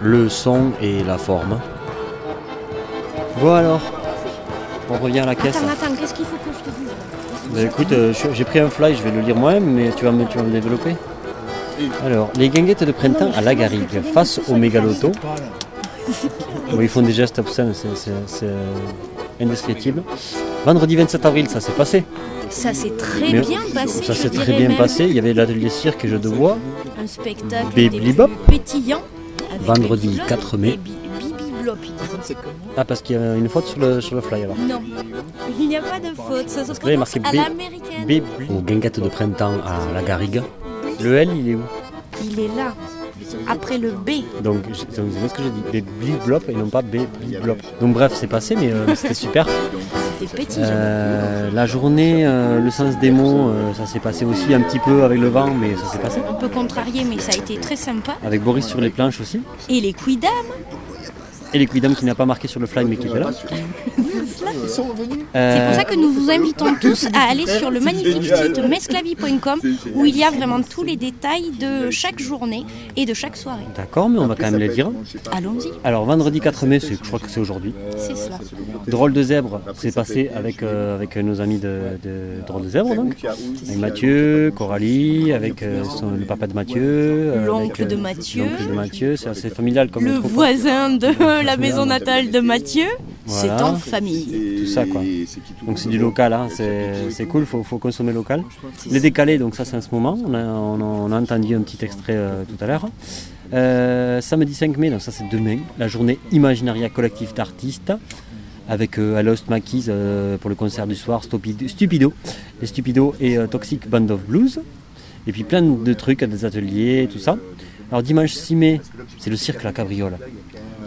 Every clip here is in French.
le son et la forme. Bon alors, on revient à la caisse. Attends, attends, qu'est-ce qu'il faut que je te dise? Bah, écoute, euh, j'ai pris un fly, je vais le lire moi-même, mais tu vas me, tu vas me développer. Alors, les guinguettes de printemps à la garrigue, face au mégaloto. Bon, ils font des gestes obscènes, c'est- c'est c'est, indescriptible. Vendredi 27 avril, ça s'est passé. Ça s'est très Mais- bien passé. Ça je s'est très bien même. passé. Il y avait l'atelier cirque et jeux de bois. Un spectacle pétillant. Vendredi le 4 mai. Ah, parce qu'il y a une faute sur le, sur le fly alors. Non, il n'y a pas de faute. Ça se prononce marqué à B- l'américaine. Aux guinguettes de printemps à la garrigue. Le L, il est où Il est là, après le B. Donc, c'est ce que j'ai dit. Bébli Blop et non pas Bébli Blop. Donc, bref, c'est passé, mais euh, c'était super. Euh, la journée, euh, le sens des mots, euh, ça s'est passé aussi un petit peu avec le vent, mais ça s'est passé. Un peu contrarié, mais ça a été très sympa. Avec Boris sur les planches aussi. Et les quidam, Et les Quidam qui n'a pas marqué sur le fly, mais qui était là. c'est Euh, pour ça que nous vous invitons tous à aller sur le magnifique site mesclavi.com où il y a vraiment tous les détails de chaque journée et de chaque soirée. D'accord, mais on va quand même les dire. Allons-y, Alors, vendredi 4 mai, c'est- je crois que c'est aujourd'hui. c'est cela. Drôle de zèbre, c'est passé avec, euh, avec nos amis de, de Drôle de zèbre, donc. Avec Mathieu, Coralie, avec euh, son- le papa de Mathieu. euh, L'oncle de Mathieu. L'oncle de Mathieu, c'est assez familial comme Le voisin de la maison natale de Mathieu, c'est en famille. Tout ça, quoi. Donc c'est du local, hein, c'est cool, il faut, faut consommer local. Les décalés, donc ça c'est en ce moment, on a, on a- on a entendu un petit extrait euh, tout à l'heure. Euh, samedi 5 mai, donc ça c'est demain, la journée Imaginaria collectif d'artistes avec euh, à Lost Maquis euh, pour le concert du soir, Stupido, Stupido, les Stupido et euh, Toxic Band of Blues. Et puis plein de trucs, des ateliers, tout ça. Alors dimanche 6 mai, c'est le cirque La Cabriole.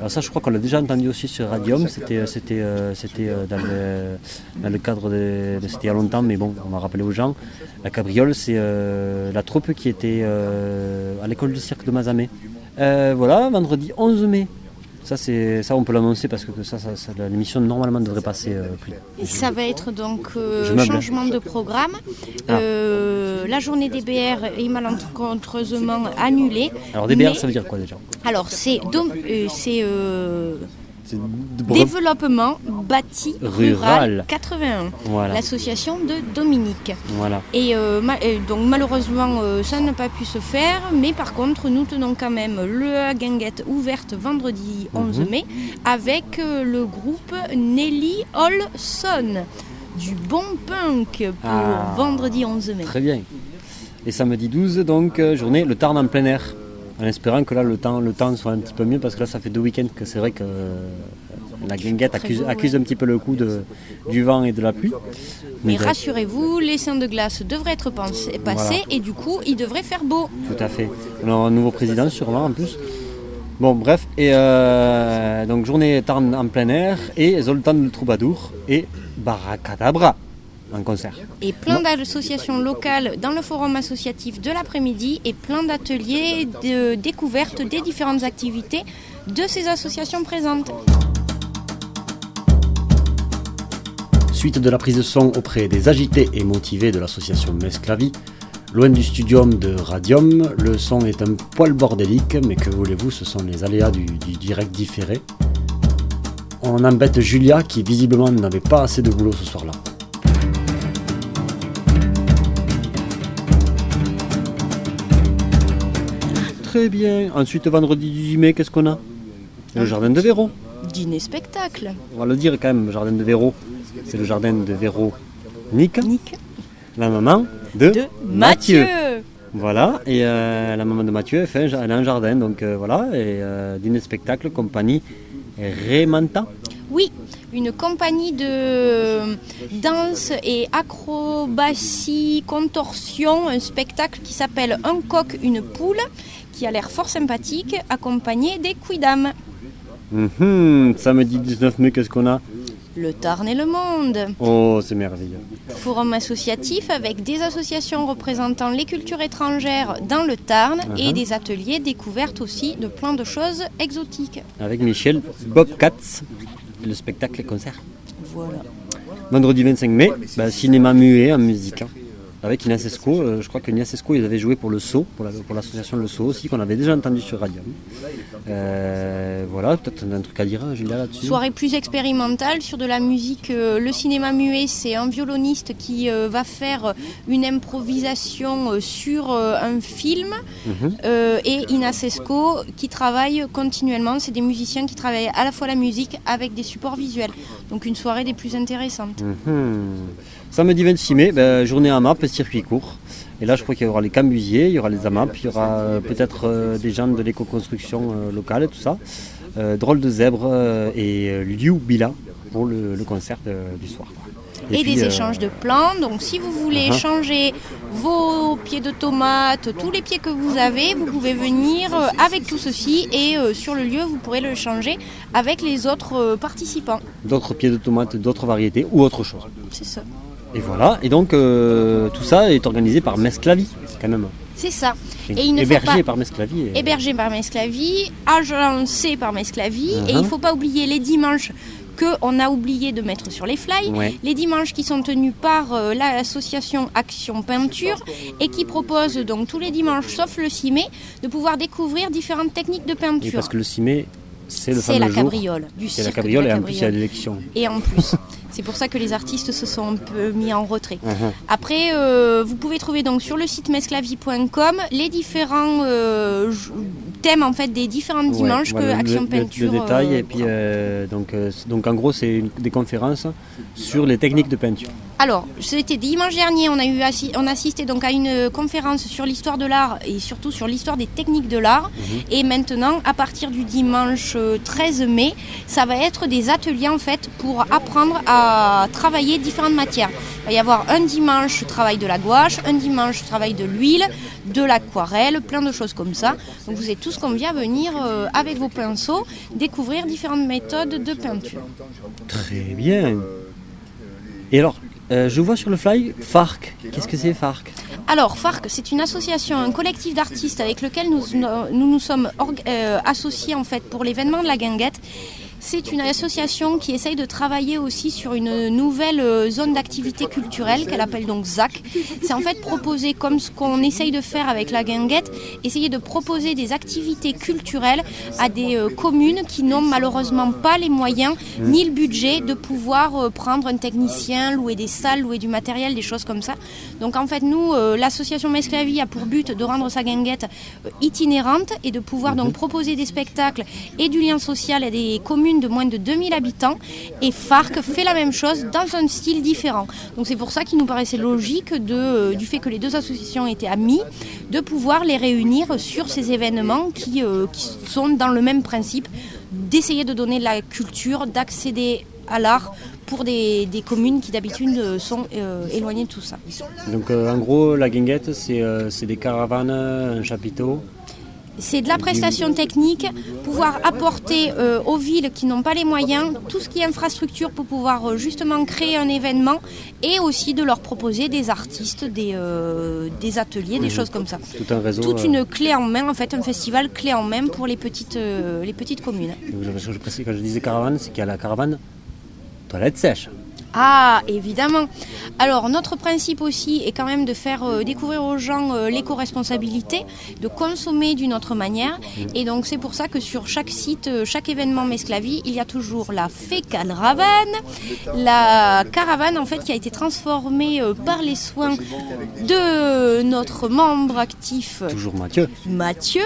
Alors ça, je crois qu'on l'a déjà entendu aussi sur Radium. C'était, euh, c'était euh, dans, le, cadre de, c'était il y a longtemps, mais bon, on va rappeler aux gens. La Cabriole, c'est euh, la troupe qui était euh, à l'école du cirque de Mazamet. Euh, voilà, vendredi 11 mai. Ça, c'est, ça, on peut l'annoncer parce que ça, ça- ça- l'émission normalement devrait passer euh, plus. Ça va être donc euh, changement de programme. Ah. Euh, la journée des BR est malencontreusement annulée. Alors DBR, Mais- ça veut dire quoi déjà? Alors c'est développement bâti Rural. rural 81, Voilà, l'association de Dominique. voilà. Et euh, ma- donc malheureusement euh, ça n'a pas pu se faire, mais par contre nous tenons quand même le guinguette ouverte vendredi 11 Mhm. mai avec euh, le groupe Nelly Olson du bon punk pour Ah. vendredi 11 mai. Très bien. Et samedi 12, donc, euh, journée, le Tarn en plein air. En espérant que là, le temps, le temps soit un petit peu mieux, parce que là, ça fait deux week-ends que c'est vrai que euh, la guinguette accuse, accuse un petit peu le coup de, du vent et de la pluie. Mais rassurez-vous, les seins de glace devraient être pensés- passés et du coup il devrait faire beau. Tout à fait. On a un nouveau président, sûrement, en plus. Bon, bref, et euh, donc journée Tarn en plein air, et Zoltan le Troubadour, et Baracadabra en concert. Et plein d'associations locales dans le forum associatif de l'après-midi et plein d'ateliers de découverte des différentes activités de ces associations présentes. Suite de la prise de son auprès des agités et motivés de l'association Mesclavi, loin du studium de Radium, le son est un poil bordélique, mais que voulez-vous, ce sont les aléas du, du direct différé. On embête Julia qui visiblement n'avait pas assez de boulot ce soir-là. Très bien. Ensuite, vendredi 18 mai, qu'est-ce qu'on a? Le jardin de Véro. Dîner-spectacle. On va le dire quand même, le jardin de Véro. C'est le jardin de Véro Nick, Nick. la maman de, De Mathieu. Voilà, et euh, la maman de Mathieu, elle, fait elle a un jardin, donc euh, voilà, et euh, dîner spectacle, compagnie Remanta. Oui, une compagnie de danse et acrobatie, contorsion, un spectacle qui s'appelle Un coq, une poule, qui a l'air fort sympathique, accompagné des quidam. Mhm, samedi 19 mai, qu'est-ce qu'on a Le Tarn et le Monde. Oh, c'est merveilleux. Forum associatif avec des associations représentant les cultures étrangères dans le Tarn et Mhm. des ateliers découvertes aussi de plein de choses exotiques. Avec Michel Bobcats, le spectacle et concert. Voilà. Vendredi 25 mai, bah, cinéma muet en musique. Hein. avec Inasesco. Euh, je crois que Inasesco, ils avaient joué pour le SO, pour l'association Le SO aussi, qu'on avait déjà entendu sur Radium. Euh, voilà, peut-être un truc à dire, hein, Julia, là-dessus. Soirée plus expérimentale sur de la musique. Euh, le cinéma muet, c'est un violoniste qui va faire une improvisation sur un film. Mhm. et Inasesco qui travaille continuellement. C'est des musiciens qui travaillent à la fois la musique avec des supports visuels. Donc une soirée des plus intéressantes. Mhm. Samedi 26 mai, ben, journée AMAP, circuit court. Et là, je crois qu'il y aura les cambusiers, il y aura les AMAP, il y aura euh, peut-être euh, des gens de l'éco-construction euh, locale et tout ça. drôle de zèbre et Liu Bila pour le, concert du soir. Et, des échanges de plants. Donc si vous voulez uh-huh. changer vos pieds de tomates, tous les pieds que vous avez, vous pouvez venir avec tout ceci et sur le lieu, vous pourrez le changer avec les autres participants. D'autres pieds de tomates, d'autres variétés ou autre chose. C'est ça. Et voilà, et donc euh, tout ça est organisé par Mesclavi, quand même. C'est ça. Et il ne hébergé par Mesclavi. Hébergé par Mesclavi, agencé par Mesclavi, et il ne uh-huh. faut pas oublier les dimanches qu'on a oublié de mettre sur les fly, les dimanches qui sont tenus par euh, l'association Action Peinture et qui propose donc tous les dimanches, sauf le 6 mai, de pouvoir découvrir différentes techniques de peinture. parce que le 6 mai, c'est la cabriole du C'est la cabriole et en plus il y a l'élection. Et en plus. C'est pour ça que les artistes se sont un peu mis en retrait. Uh-huh. Après, euh, vous pouvez trouver donc sur le site mesclavi.com les différents euh, thèmes en fait des différents dimanches que Action Peinture. Le, détail et puis donc donc en gros c'est des conférences sur les techniques de peinture. Alors, c'était dimanche dernier, on a, eu on assisté donc à une conférence sur l'histoire de l'art et surtout sur l'histoire des techniques de l'art. Mhm. Et maintenant, à partir du dimanche 13 euh, mai, ça va être des ateliers en fait pour apprendre à travailler différentes matières. Il va y avoir un dimanche travail de la gouache, un dimanche travail de l'huile, de l'aquarelle, plein de choses comme ça. Donc vous êtes tous conviés à venir euh, avec vos pinceaux découvrir différentes méthodes de peinture. Très bien. Et alors, euh, je vois sur le fly FARC. Qu'est-ce que c'est FARC? Alors, FARC, c'est une association, un collectif d'artistes avec lequel nous nous, nous sommes euh, associés en fait pour l'événement de la guinguette. C'est une association qui essaye de travailler aussi sur une nouvelle euh, zone d'activité culturelle qu'elle appelle donc ZAC. C'est en fait proposer, comme ce qu'on essaye de faire avec la guinguette, essayer de proposer des activités culturelles à des euh, communes qui n'ont malheureusement pas les moyens ni le budget de pouvoir euh, prendre un technicien, louer des salles, louer du matériel, des choses comme ça. Donc en fait, nous, l'association Mesclavie a pour but de rendre sa guinguette itinérante et de pouvoir donc mmh. proposer des spectacles et du lien social à des communes de moins de 2000 habitants et FARC fait la même chose dans un style différent. Donc c'est pour ça qu'il nous paraissait logique euh, du fait que les deux associations étaient amies de pouvoir les réunir sur ces événements qui, euh, sont dans le même principe d'essayer de donner de la culture, d'accéder à l'art pour des, des, communes qui d'habitude euh, sont éloignées de tout ça. Donc en gros, la guinguette, c'est des caravanes, un chapiteau c'est de la prestation technique, pouvoir apporter euh, aux villes qui n'ont pas les moyens tout ce qui est infrastructure pour pouvoir euh, justement créer un événement et aussi de leur proposer des artistes, des, euh, des ateliers, des choses comme ça. Tout un réseau. Toute une clé en main, en fait, un festival clé en main pour les petites, les petites communes. Je quand je disais caravane, c'est qu'il y a la caravane toilette sèche. Ah, évidemment. Alors, notre principe aussi est quand même de faire euh, découvrir aux gens euh, l'éco-responsabilité, de consommer d'une autre manière. Et donc, c'est pour ça que sur chaque site, euh, chaque événement Mesclavie, il y a toujours la Fécaravane, la caravane en fait qui a été transformée par les soins de notre membre actif. Toujours Mathieu. Mathieu.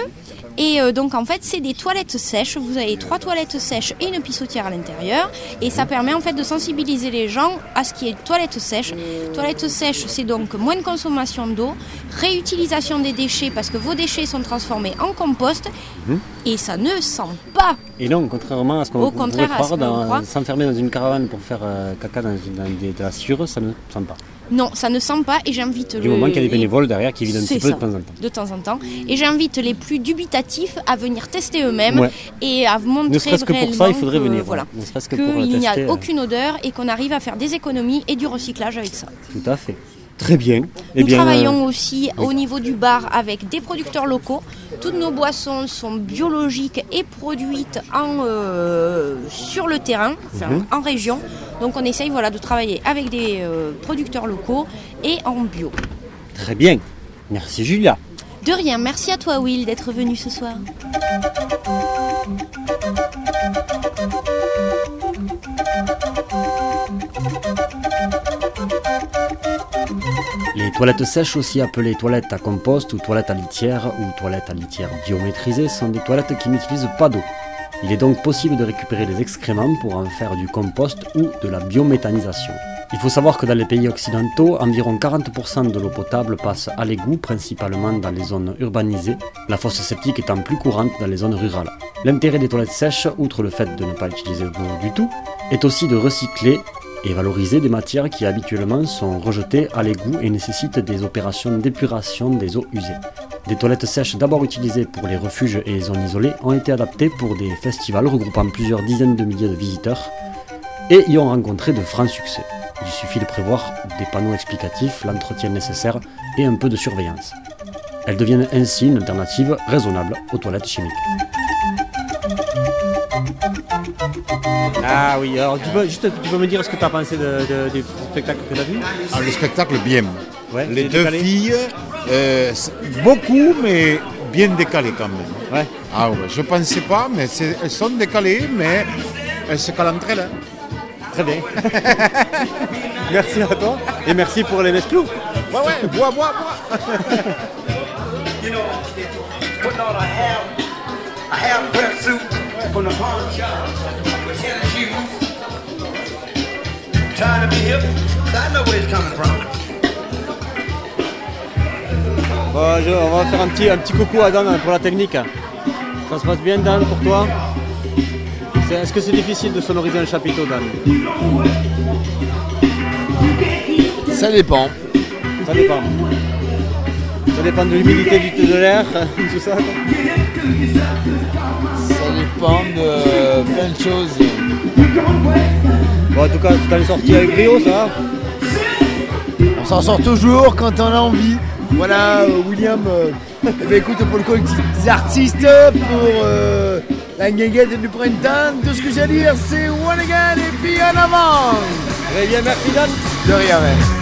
Et donc en fait c'est des toilettes sèches. Vous avez trois toilettes sèches et une pissotière à l'intérieur. Et ça permet en fait de sensibiliser les gens à ce qui est toilette sèche. Toilette sèche, c'est donc moins de consommation d'eau, réutilisation des déchets parce que vos déchets sont transformés en compost mhm. Et ça ne sent pas. Et non, contrairement à ce qu'on pourrait croire, s'enfermer dans une caravane pour faire euh, caca dans, de la sûre, ça ne sent pas. Non, ça ne sent pas et j'invite Du moment qu'il y a des bénévoles derrière qui vident un petit peu de temps en temps. De temps en temps. Et j'invite les plus dubitatifs à venir tester eux-mêmes et à montrer ne serait-ce que pour ça, il faudrait venir. Voilà. Qu'il n'y a euh, aucune odeur et qu'on arrive à faire des économies et du recyclage avec ça. Tout à fait. Très bien. Eh Nous travaillons euh, aussi au niveau du bar avec des producteurs locaux. Toutes nos boissons sont biologiques et produites en, euh, sur le terrain, mhm. en région. Donc on essaye voilà, de travailler avec des euh, producteurs locaux et en bio. Très bien. Merci Julia. De rien, merci à toi Will d'être venu ce soir. Les toilettes sèches, aussi appelées toilettes à compost ou toilettes à litière ou toilettes à litière biométrisées, sont des toilettes qui n'utilisent pas d'eau. Il est donc possible de récupérer les excréments pour en faire du compost ou de la biométhanisation. Il faut savoir que dans les pays occidentaux, environ 40% de l'eau potable passe à l'égout, principalement dans les zones urbanisées, la fosse septique étant plus courante dans les zones rurales. L'intérêt des toilettes sèches, outre le fait de ne pas utiliser d'eau du tout, est aussi de recycler et valoriser des matières qui habituellement sont rejetées à l'égout et nécessitent des opérations d'épuration des eaux usées. Des toilettes sèches d'abord utilisées pour les refuges et les zones isolées ont été adaptées pour des festivals regroupant plusieurs dizaines de milliers de visiteurs et y ont rencontré de francs succès. Il suffit de prévoir des panneaux explicatifs, l'entretien nécessaire et un peu de surveillance. Elles deviennent ainsi une alternative raisonnable aux toilettes chimiques. Ah oui, alors tu peux, juste, tu peux me dire ce que tu as pensé de, de- du spectacle que tu as vu Ah, le spectacle, bien. Ouais, Les deux décalé filles, euh, beaucoup, mais bien décalées quand même. Ouais. Ah ouais, je pensais pas, mais elles sont décalées, mais elles se calent entre elles. hein. Très bien. merci à toi et merci pour les Nesclous. Ouais, ouais, bois, bois, bois. you know, putting on a half, a half dress suit from the pawn shop with tennis shoes, trying to be hip. I know where it's coming from. Bon, je- on va faire un petit, un petit coucou à Dan pour la technique. Ça se passe bien Dan pour toi? Est-ce que c'est difficile de sonoriser un chapiteau Dan? Ça dépend. Ça dépend. Ça dépend de l'humidité de l'air, tout ça. Dépend de plein de choses. Bon, en tout cas, tu t'en es sorti avec brio, ça va On s'en sort toujours quand on a envie. Voilà, euh, William. euh, eh ben, écoute, pour le collectif des artistes, pour euh, la guinguette du printemps, tout ce que j'ai à dire, c'est one again et puis en avant. Très bien, merci Dan. De rien, ouais.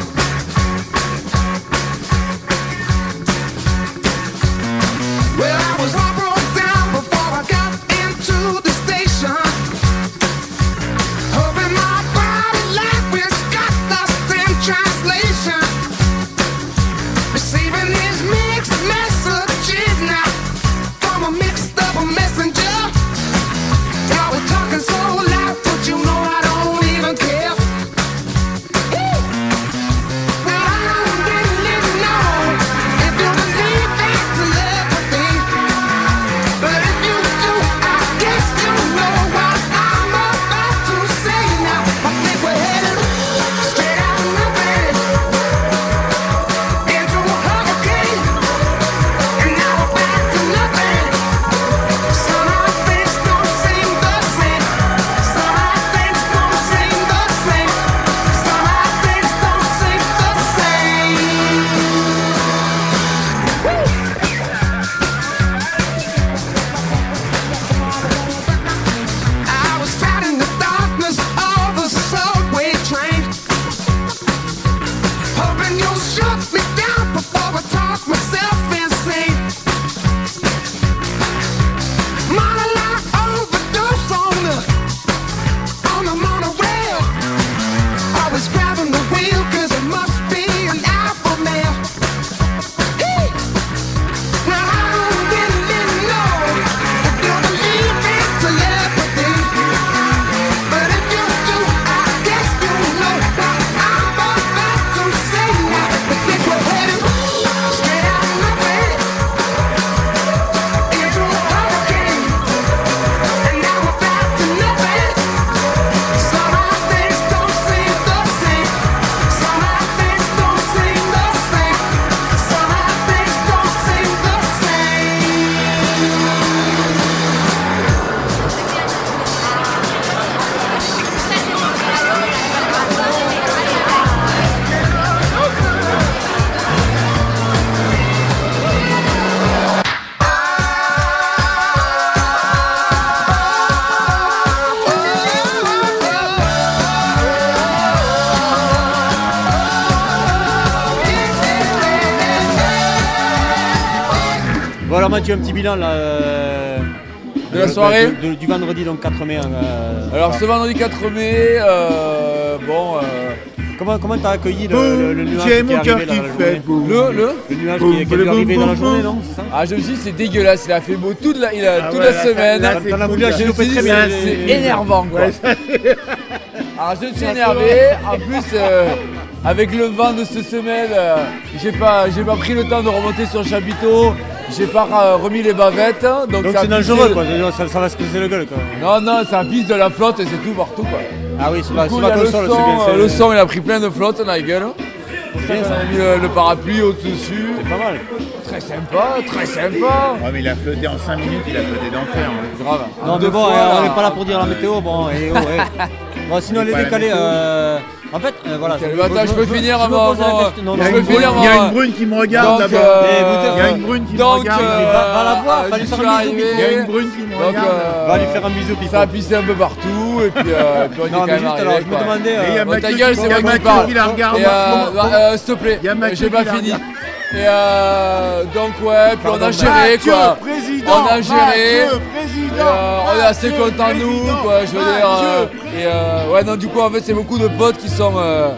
Alors Mathieu, un petit bilan là. euh, De la soirée de- de- Du vendredi donc 4 mai. euh, Alors voilà. ce vendredi 4 mai, euh, bon, euh, Comment comment t'as accueilli le, Boum, le, le nuage qui est mon arrivé cœur là, qui dans la fait journée boum. le, le, Le nuage Boum, qui est, qui est arrivé boum, dans la journée, boum. non ça ah je me suis dit c'est dégueulasse, il a fait beau toute la, il a, Ah toute ouais, la là, semaine. là, à là. Je me suis dit, très bien. c'est énervant quoi. Ouais, Alors je suis énervé, en plus avec le vent de cette semaine, euh, j'ai pas, j'ai pas pris le temps de remonter sur le chapiteau, j'ai pas euh, remis les bavettes, donc, Donc ça a c'est dangereux quoi, ça, ça va se casser le gueule quoi. Non non, ça pisse de la flotte et c'est tout partout quoi. Ah oui, y la a le son, c'est bien. euh, c'est- le son il a pris plein de flotte dans la gueule. Ça bien, a mis le, le parapluie au-dessus. C'est pas mal. Très sympa, très sympa. Ouais, mais il a flotté en 5 minutes, il a flotté d'enfer. hein. Grave. Non mais bon, fois, euh, on n'est pas là pour dire la météo, bon, et oh, ouais. Bon, sinon C'est pas décalés, météo. euh, en fait, euh, voilà. Bâtard, je peux finir je avant- avant- peux finir brune- il y a avant- une brune qui me regarde Donc, là-bas. euh, vous- Il y a une brune qui me donc, regarde. euh, va- va la voir, va lui faire un bisou. Il y a une brune qui me Donc, regarde. euh, Va lui faire un bisou. Ça a pissé un peu partout et puis, euh, puis on est quand même juste arrivé, alors, je me demandais. Et il y a euh, ta gueule, qui- c'est il y a moi qui Mathieu parle. qui la euh, bah, s'il te plaît, j'ai pas fini. Et euh, donc ouais, puis on a Pardon, géré Mathieu, quoi. président, On a géré. Mathieu, Et, euh, on est assez Mathieu, contents nous, quoi. Je veux dire. euh, Mathieu, et euh, ouais, non, du coup, en fait, c'est beaucoup de potes qui sont, euh,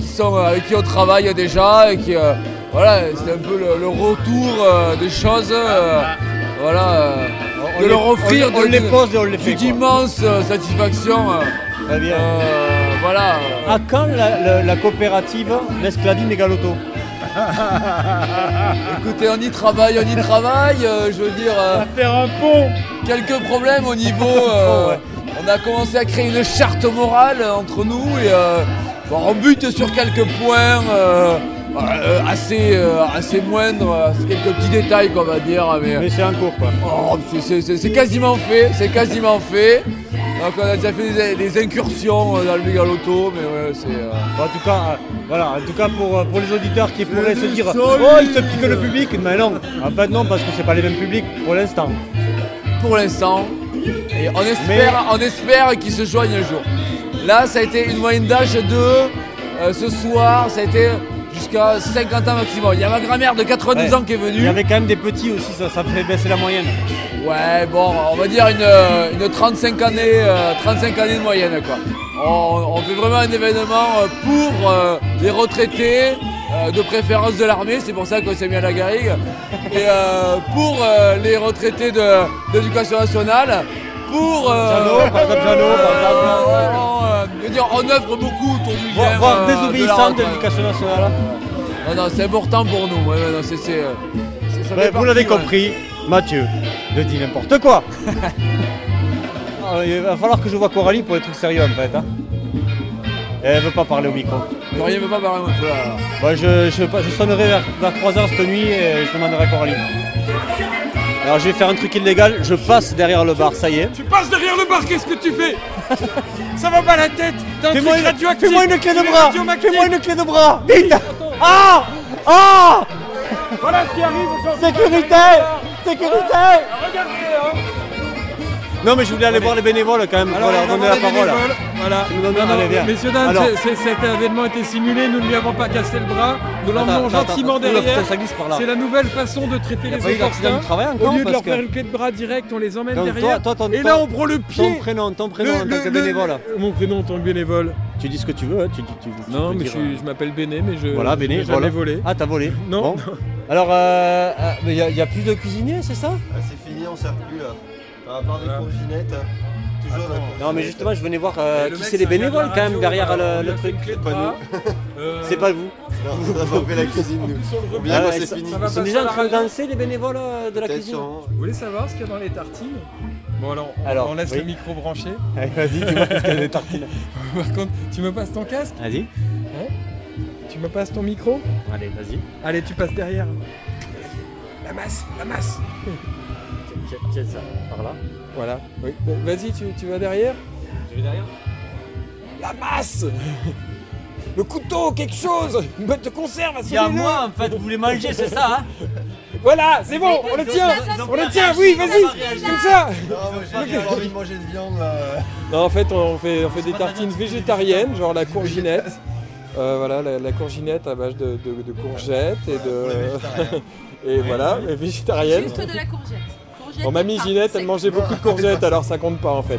qui sont euh, avec qui on travaille déjà et qui, euh, voilà, c'est un peu le, le retour euh, des choses. euh, voilà, euh, on de les- leur offrir on, on de- les pose et on les fait. euh, satisfactions. euh, Très bien. euh, voilà. À quand la, la- la coopérative Mescladine et Galoto? Écoutez, on y travaille, on y travaille. euh, je veux dire. euh, Faire un pont. quelques problèmes au niveau. euh. On a commencé à créer une charte morale entre nous et euh, bon, on bute sur quelques points assez, assez moindres, c'est quelques petits détails qu'on va dire. Mais, Mais c'est en cours quoi. oh, c'est quasiment fait, c'est quasiment fait. Donc on a déjà fait des, des incursions euh, dans le mégalauto, mais ouais, c'est. euh, en tout cas, euh, voilà, en tout cas pour, pour les auditeurs qui pourraient se dire Oh il se pique le public, mais non, en fait non parce que c'est pas les mêmes publics pour l'instant. pour l'instant. Et on espère, on espère qu'ils se joignent un jour. Là, ça a été une moyenne d'âge de euh, ce soir, ça a été jusqu'à 50 ans maximum. Il y a ma grand-mère de 92 Ouais. ans qui est Il y venue. avait quand même des petits aussi, ça, ça fait baisser la moyenne. Ouais, bon, on va dire une, une 35 années, euh, 35 années de moyenne quoi. On, on fait vraiment un événement euh, pour euh, les retraités, euh, de préférence de l'armée, c'est pour ça qu'on s'est mis à la garrigue, et pour les retraités de, l'éducation nationale, pour... Jeannot, par exemple, Jeannot, par exemple. Euh, euh, je veux dire, on œuvre beaucoup autour du lien, voire euh, de la désobéissant de l'éducation nationale. Non, non, c'est important pour nous. Ouais, non, c'est, c'est, euh, c'est- Ouais, vous l'avez ouais. compris, Mathieu ne dit n'importe quoi. Ah, Il va falloir que je vois Coralie pour les trucs sérieux en fait. hein. Elle veut pas parler au micro. Rien veut pas parler. Voilà. Bon, je, je, je sonnerai vers, vers 3h cette nuit et je demanderai à Coralie. Alors je vais faire un truc illégal, je passe derrière le bar, ça y est. Tu passes derrière le bar, qu'est-ce que tu fais? Ça va pas la tête T'as un Fais-moi truc une, radioactif. fais-moi une clé de bras. Fais-moi une clé de bras. Vite. Ah. Ah. Voilà ce qui arrive aujourd'hui. Sécurité. Sécurité. Regardez, Non mais je voulais aller voir les bénévoles quand même pour leur on la parole. bénévoles. Voilà. Tu me donnes- Non, non, allez, viens. Messieurs, dames, Alors. c'est- c'est- cet événement a été simulé, nous ne lui avons pas cassé le bras, nous l'emmenons gentiment attends. Derrière. putain, ça glisse par là. C'est la nouvelle façon de traiter les opportuns. Au lieu de leur faire une clé de bras direct, on les emmène derrière. toi, ton- et là, on prend le pied. Ton prénom, ton prénom Le- en tant que bénévole. Mon prénom en tant que bénévole. Tu dis ce que tu veux, hein, tu, tu, tu- tu Non, mais dire, je, m'appelle Béné, mais je. euh, Voilà, Béné, voilà. volé. Ah, t'as volé Non. Alors, euh, euh, il y, a- plus de cuisiniers, c'est ça? Ah, c'est fini, on sert plus là. À part des Voilà. courginettes. Toujours la Non, mais justement, je venais voir euh, qui c'est les bénévoles quand même derrière alors, le, truc. de Pas bras. Euh, C'est pas vous. Non, on a pas fait la cuisine nous. Bien Ah quand c'est fini. Ils sont déjà en train de danser, les bénévoles euh, de la cuisine sûrement. Vous voulez savoir ce qu'il y a dans les tartines Bon alors, on, Alors, on laisse oui. le micro branché. Allez, Vas-y, tu vois, parce qu'il y a des tartines. Par contre, tu me passes ton casque Vas-y. Tu me passes ton micro Allez, vas-y. Allez, tu passes derrière. La masse, la masse. Tiens, tiens ça, par là. Voilà. Oui. Bon, Vas-y, tu, tu vas derrière. Tu veux derrière La masse Le couteau, quelque chose Une boîte de conserve, Il y a moi, en fait, vous voulez manger, c'est ça, hein Voilà, c'est bon, on le tient On le tient, oui, vas-y Comme ça Non, moi j'ai envie de manger de viande là. Non, en fait, on fait, on fait des tartines végétariennes, genre la courginette. Euh, voilà, la, la courginette à base de, de- de courgettes et de. et voilà, végétarienne. Juste de la courgette. Bon, mamie. Ginette, elle mangeait beaucoup de courgettes, alors ça compte pas en fait.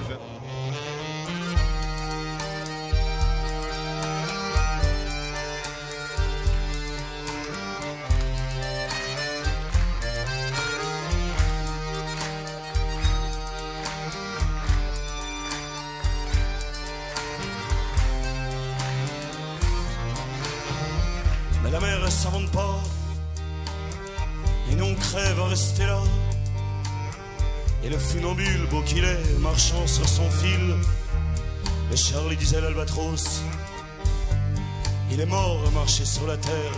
Mais la mer, elle s'invente pas. Et nous, on crève à rester là. Et le funambule, beau qu'il est, marchant sur son fil. Mais Charlie disait l'albatros. Il est mort à marcher sur la terre.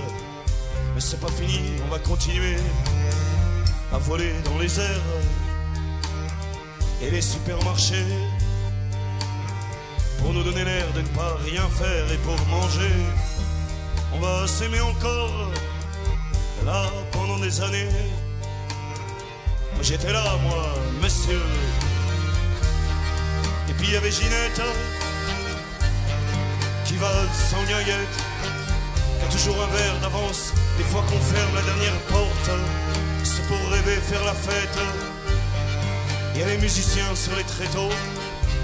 Mais c'est pas fini, on va continuer à voler dans les airs. Et les supermarchés, pour nous donner l'air de ne pas rien faire et pour manger. On va s'aimer encore, là, pendant des années. J'étais là, moi, monsieur. Et puis il y avait Ginette, qui va sans guinguette, qui a toujours un verre d'avance. Des fois qu'on ferme la dernière porte, c'est pour rêver, faire la fête. Il y a les musiciens sur les tréteaux.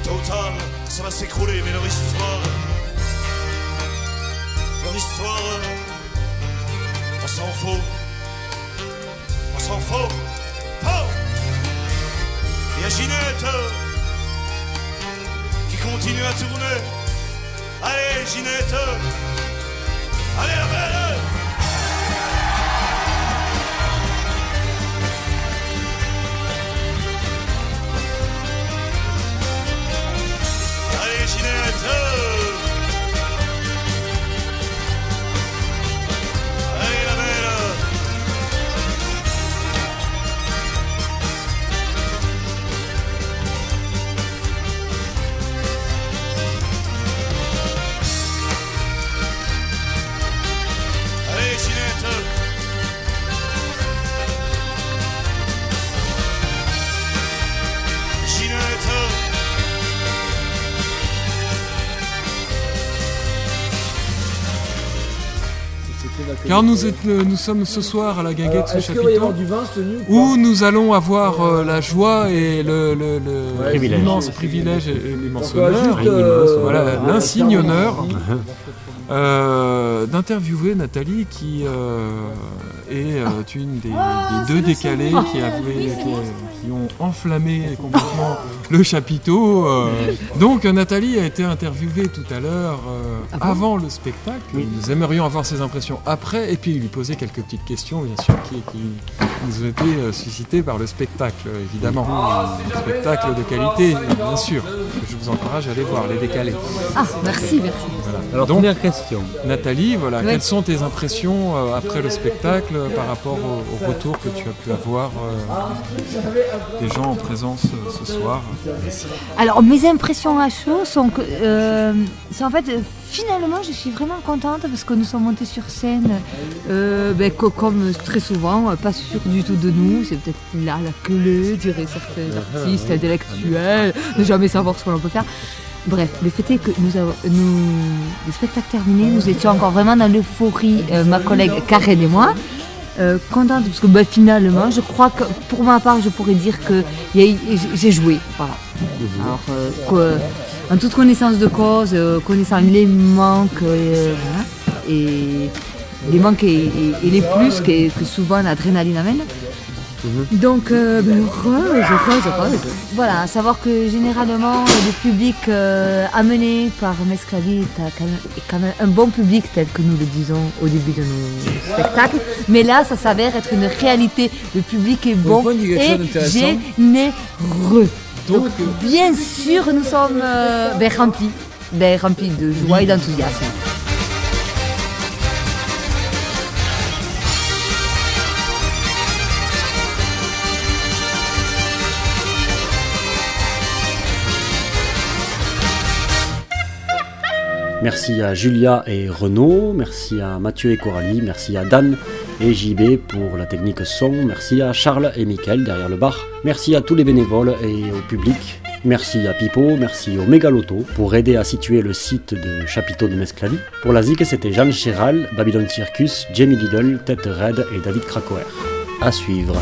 Tôt ou tard, ça va s'écrouler, mais leur histoire leur histoire. On s'en fout. On s'en fout. Ginette qui continue à tourner. Allez, Ginette Allez, la belle Nous, êtes- euh, nous sommes ce soir à la guinguette Alors, chapiteau du vin, ou où nous allons avoir euh, la joie et le, le- le- Ouais, Privilège. l'immense privilège et, et l'immense honneur, euh, voilà, l'insigne honneur euh, d'interviewer Nathalie qui euh, est euh, une des, des deux décalés qui, avaient- qui- qui ont enflammé complètement le chapiteau. euh. Donc Nathalie a été interviewée tout à l'heure euh, avant le spectacle. Nous aimerions avoir ses impressions après et puis lui poser quelques petites questions bien sûr qui, qui nous ont été euh, suscitées par le spectacle évidemment. Un spectacle de qualité bien sûr. Je vous encourage à aller voir les décalés. Ah, merci, merci. Voilà. Alors, Donc, première question. Nathalie, voilà, quelles sont tes impressions euh, après le spectacle euh, par rapport au, au retour que tu as pu avoir euh, des gens en présence euh, ce soir? Alors, mes impressions à chaud sont que. euh, c'est en fait. Finalement, je suis vraiment contente parce que nous sommes montés sur scène, euh, ben, co- comme très souvent, euh, pas sûr du tout de nous. C'est peut-être là la clé, diraient certains artistes intellectuels, de jamais savoir ce que l'on peut faire. Bref, le fait est que nous avons, nous, le spectacle terminé, nous étions encore vraiment dans l'euphorie, euh, ma collègue Karen et moi. Euh, contente parce que bah, finalement, je crois que pour ma part, je pourrais dire que j'ai- joué. Voilà. Alors, que- en toute connaissance de cause, euh, connaissant les manques euh, voilà, et les manques et, et- et les plus que, que souvent l'adrénaline amène. Donc, euh, ben, heureuse, heureuse, heureuse. Voilà, à savoir que généralement, le public euh, amené par Mesclavi est, quand même, est quand même un bon public tel que nous le disons au début de nos spectacles. Mais là, ça s'avère être une réalité. Le public est bon et généreux. Bien sûr, nous sommes euh, ben, remplis, ben, remplis de joie et d'enthousiasme. Merci à Julia et Renaud, merci à Mathieu et Coralie, merci à Dan et JB pour la technique son, merci à Charles et Mickaël derrière le bar, merci à tous les bénévoles et au public Merci à Pipo, merci au Megaloto pour aider à situer le site de Chapiteau de Mesclavie. Pour la ZIC, c'était Jeanne Chéral, Babylon Circus, Jamie Diddle, Tête Red et David Krakower. À suivre.